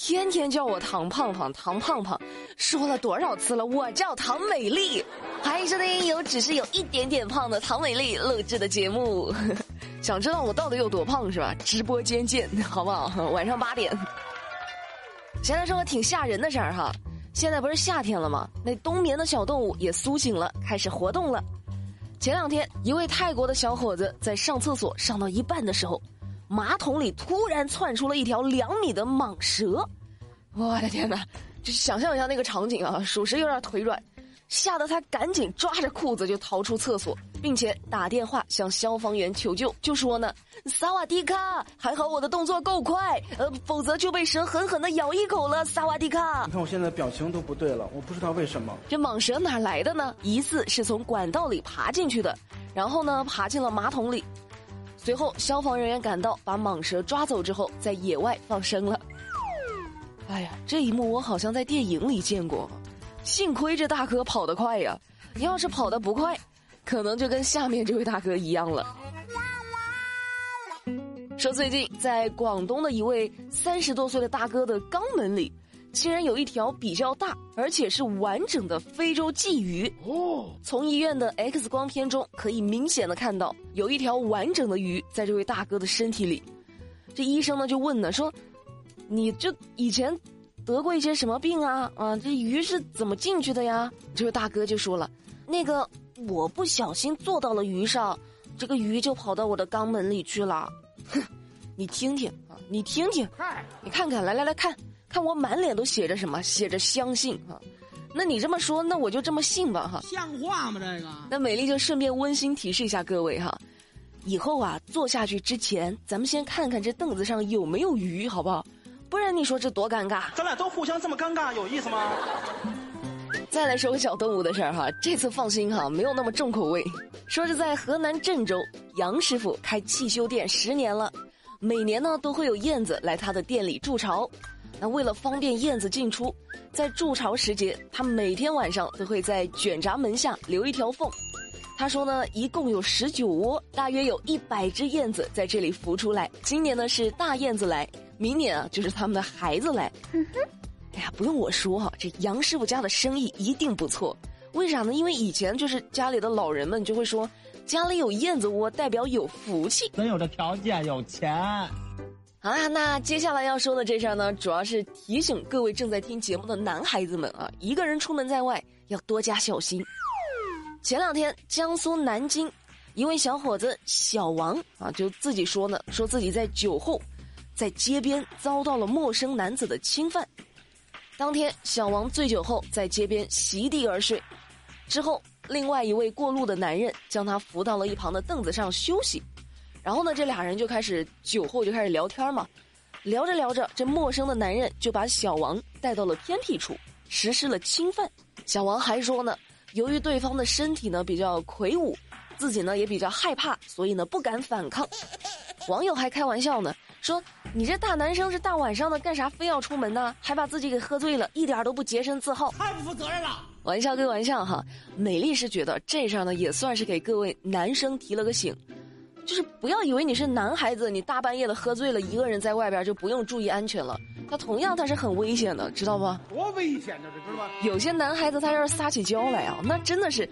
天天叫我唐胖胖，唐胖胖，说了多少次了？我叫唐美丽。欢迎收听由只是有一点点胖的唐美丽录制的节目。想知道我到底有多胖是吧？直播间见，好不好？晚上八点。先来说个挺吓人的事儿哈。现在不是夏天了吗？那冬眠的小动物也苏醒了，开始活动了。前两天，一位泰国的小伙子在上厕所上到一半的时候，马桶里突然窜出了一条两米的蟒蛇。我的天哪！就想象一下那个场景啊，属实有点腿软。吓得他赶紧抓着裤子就逃出厕所，并且打电话向消防员求救，就说呢：“萨瓦迪卡，还好我的动作够快，呃，否则就被蛇狠狠的咬一口了。”萨瓦迪卡，你看我现在表情都不对了，我不知道为什么。这蟒蛇哪来的呢？疑似是从管道里爬进去的，然后呢爬进了马桶里，随后消防人员赶到，把蟒蛇抓走之后，在野外放生了。哎呀，这一幕我好像在电影里见过。幸亏这大哥跑得快呀！要是跑得不快，可能就跟下面这位大哥一样了。说最近在广东的一位三十多岁的大哥的肛门里，竟然有一条比较大而且是完整的非洲鲫鱼。哦，从医院的 X 光片中可以明显的看到，有一条完整的鱼在这位大哥的身体里。这医生呢就问呢说：“你这以前？”得过一些什么病啊？啊，这鱼是怎么进去的呀？这位大哥就说了：“那个我不小心坐到了鱼上，这个鱼就跑到我的肛门里去了。”哼，你听听啊，你听听，你看看，来来来看看我满脸都写着什么？写着相信啊。那你这么说，那我就这么信吧哈。像话吗？这个？那美丽就顺便温馨提示一下各位哈，以后啊坐下去之前，咱们先看看这凳子上有没有鱼，好不好？不然你说这多尴尬？咱俩都互相这么尴尬，有意思吗？再来说个小动物的事儿哈，这次放心哈，没有那么重口味。说是在河南郑州，杨师傅开汽修店十年了，每年呢都会有燕子来他的店里筑巢。那为了方便燕子进出，在筑巢时节，他每天晚上都会在卷闸门下留一条缝。他说呢，一共有十九窝，大约有一百只燕子在这里孵出来。今年呢是大燕子来。明年啊，就是他们的孩子来。哎呀，不用我说哈，这杨师傅家的生意一定不错。为啥呢？因为以前就是家里的老人们就会说，家里有燕子窝代表有福气。能有这条件，有钱。好啦，那接下来要说的这事儿呢，主要是提醒各位正在听节目的男孩子们啊，一个人出门在外要多加小心。前两天，江苏南京一位小伙子小王啊，就自己说呢，说自己在酒后。在街边遭到了陌生男子的侵犯。当天，小王醉酒后在街边席地而睡。之后，另外一位过路的男人将他扶到了一旁的凳子上休息。然后呢，这俩人就开始酒后就开始聊天嘛。聊着聊着，这陌生的男人就把小王带到了偏僻处，实施了侵犯。小王还说呢，由于对方的身体呢比较魁梧，自己呢也比较害怕，所以呢不敢反抗。网友还开玩笑呢。说你这大男生是大晚上的干啥非要出门呢？还把自己给喝醉了，一点都不洁身自好，太不负责任了。玩笑归玩笑哈，美丽是觉得这事儿呢也算是给各位男生提了个醒，就是不要以为你是男孩子，你大半夜的喝醉了，一个人在外边就不用注意安全了。那同样他是很危险的，知道不？多危险呢，这知道吗？有些男孩子他要是撒起娇来啊，那真的是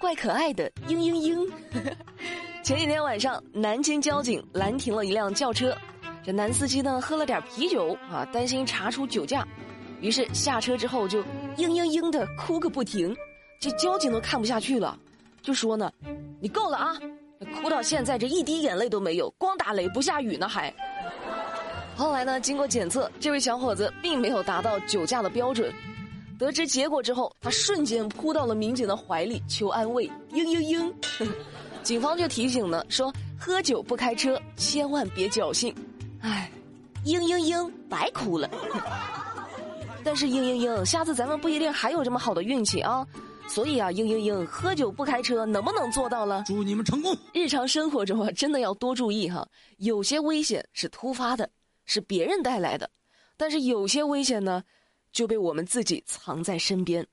怪可爱的，嘤嘤嘤。前几天晚上，南京交警拦停了一辆轿车。这男司机呢喝了点啤酒啊，担心查出酒驾，于是下车之后就嘤嘤嘤的哭个不停，这交警都看不下去了，就说呢：“你够了啊！哭到现在这一滴眼泪都没有，光打雷不下雨呢还。”后来呢，经过检测，这位小伙子并没有达到酒驾的标准。得知结果之后，他瞬间扑到了民警的怀里求安慰，嘤嘤嘤。警方就提醒呢，说喝酒不开车，千万别侥幸。哎，嘤嘤嘤，白哭了。但是嘤嘤嘤，下次咱们不一定还有这么好的运气啊。所以啊，嘤嘤嘤，喝酒不开车，能不能做到了？祝你们成功。日常生活中啊，真的要多注意哈。有些危险是突发的，是别人带来的；但是有些危险呢，就被我们自己藏在身边。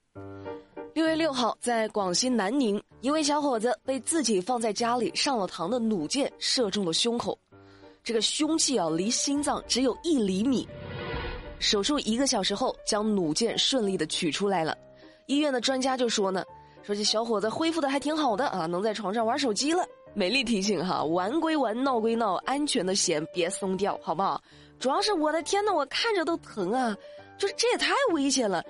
六月六号，在广西南宁，一位小伙子被自己放在家里上了膛的弩箭射中了胸口。这个凶器啊，离心脏只有一厘米。手术一个小时后，将弩箭顺利的取出来了。医院的专家就说呢，说这小伙子恢复的还挺好的啊，能在床上玩手机了。美丽提醒哈，玩归玩，闹归闹，安全的弦别松掉，好不好？主要是我的天呐，我看着都疼啊！就是这也太危险了，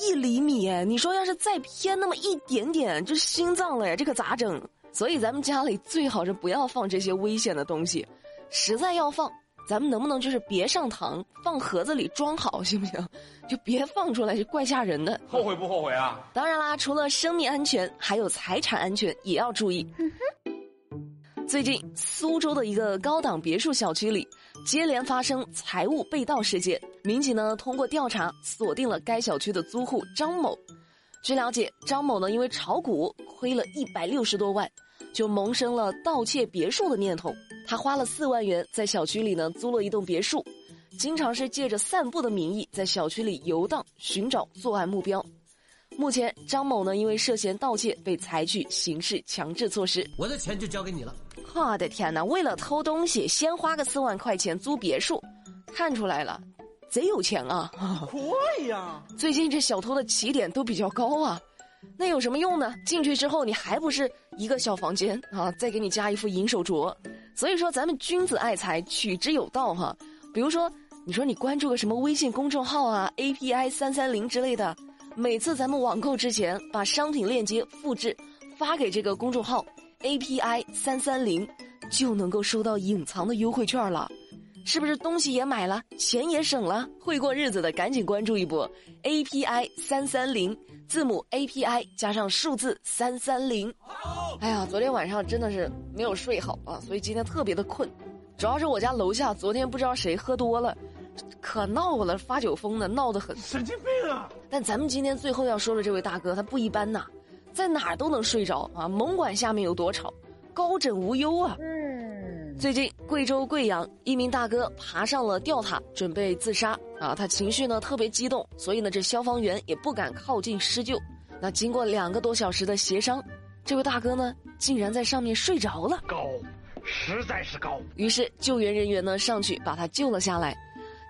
一厘米，你说要是再偏那么一点点，就心脏了呀，这可咋整？所以咱们家里最好是不要放这些危险的东西，实在要放。咱们能不能就是别上膛，放盒子里装好，行不行？就别放出来，就怪吓人的。后悔不后悔啊？当然啦，除了生命安全，还有财产安全也要注意。最近，苏州的一个高档别墅小区里，接连发生财物被盗事件。民警呢，通过调查锁定了该小区的租户张某。据了解，张某呢，因为炒股亏了一百六十多万。就萌生了盗窃别墅的念头。他花了四万元在小区里呢租了一栋别墅，经常是借着散步的名义在小区里游荡，寻找作案目标。目前张某呢因为涉嫌盗窃被采取刑事强制措施。我的钱就交给你了。我的天哪！为了偷东西，先花个四万块钱租别墅，看出来了，贼有钱啊！可以呀。最近这小偷的起点都比较高啊。那有什么用呢？进去之后你还不是一个小房间啊？再给你加一副银手镯。所以说咱们君子爱财，取之有道哈。比如说，你说你关注个什么微信公众号啊，API 三三零之类的，每次咱们网购之前把商品链接复制发给这个公众号 API 三三零，就能够收到隐藏的优惠券了。是不是东西也买了，钱也省了？会过日子的赶紧关注一波，API 三三零，字母 API 加上数字三三零。哎呀，昨天晚上真的是没有睡好啊，所以今天特别的困。主要是我家楼下昨天不知道谁喝多了，可闹了，发酒疯的，闹得很。神经病啊！但咱们今天最后要说的这位大哥，他不一般呐，在哪儿都能睡着啊，甭管下面有多吵，高枕无忧啊。最近，贵州贵阳一名大哥爬上了吊塔，准备自杀啊！他情绪呢特别激动，所以呢，这消防员也不敢靠近施救。那经过两个多小时的协商，这位大哥呢竟然在上面睡着了，高，实在是高。于是救援人员呢上去把他救了下来。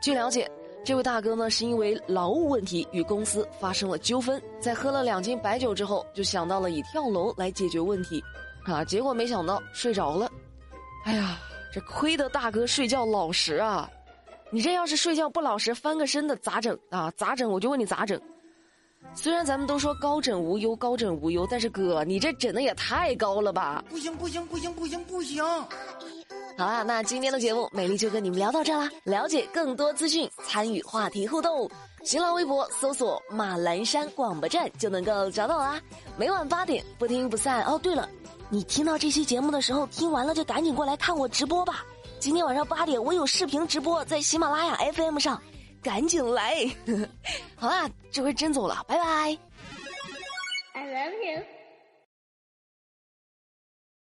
据了解，这位大哥呢是因为劳务问题与公司发生了纠纷，在喝了两斤白酒之后，就想到了以跳楼来解决问题，啊，结果没想到睡着了。哎呀，这亏得大哥睡觉老实啊！你这要是睡觉不老实，翻个身的咋整啊？咋整？我就问你咋整？虽然咱们都说高枕无忧，高枕无忧，但是哥，你这枕的也太高了吧！不行不行不行不行不行！好啦，那今天的节目美丽就跟你们聊到这啦。了解更多资讯，参与话题互动，新浪微博搜索马栏山广播站就能够找到啦。每晚八点不听不散哦。对了。你听到这期节目的时候，听完了就赶紧过来看我直播吧！今天晚上八点我有视频直播，在喜马拉雅 FM 上，赶紧来！好啦，这回真走了，拜拜。I love you.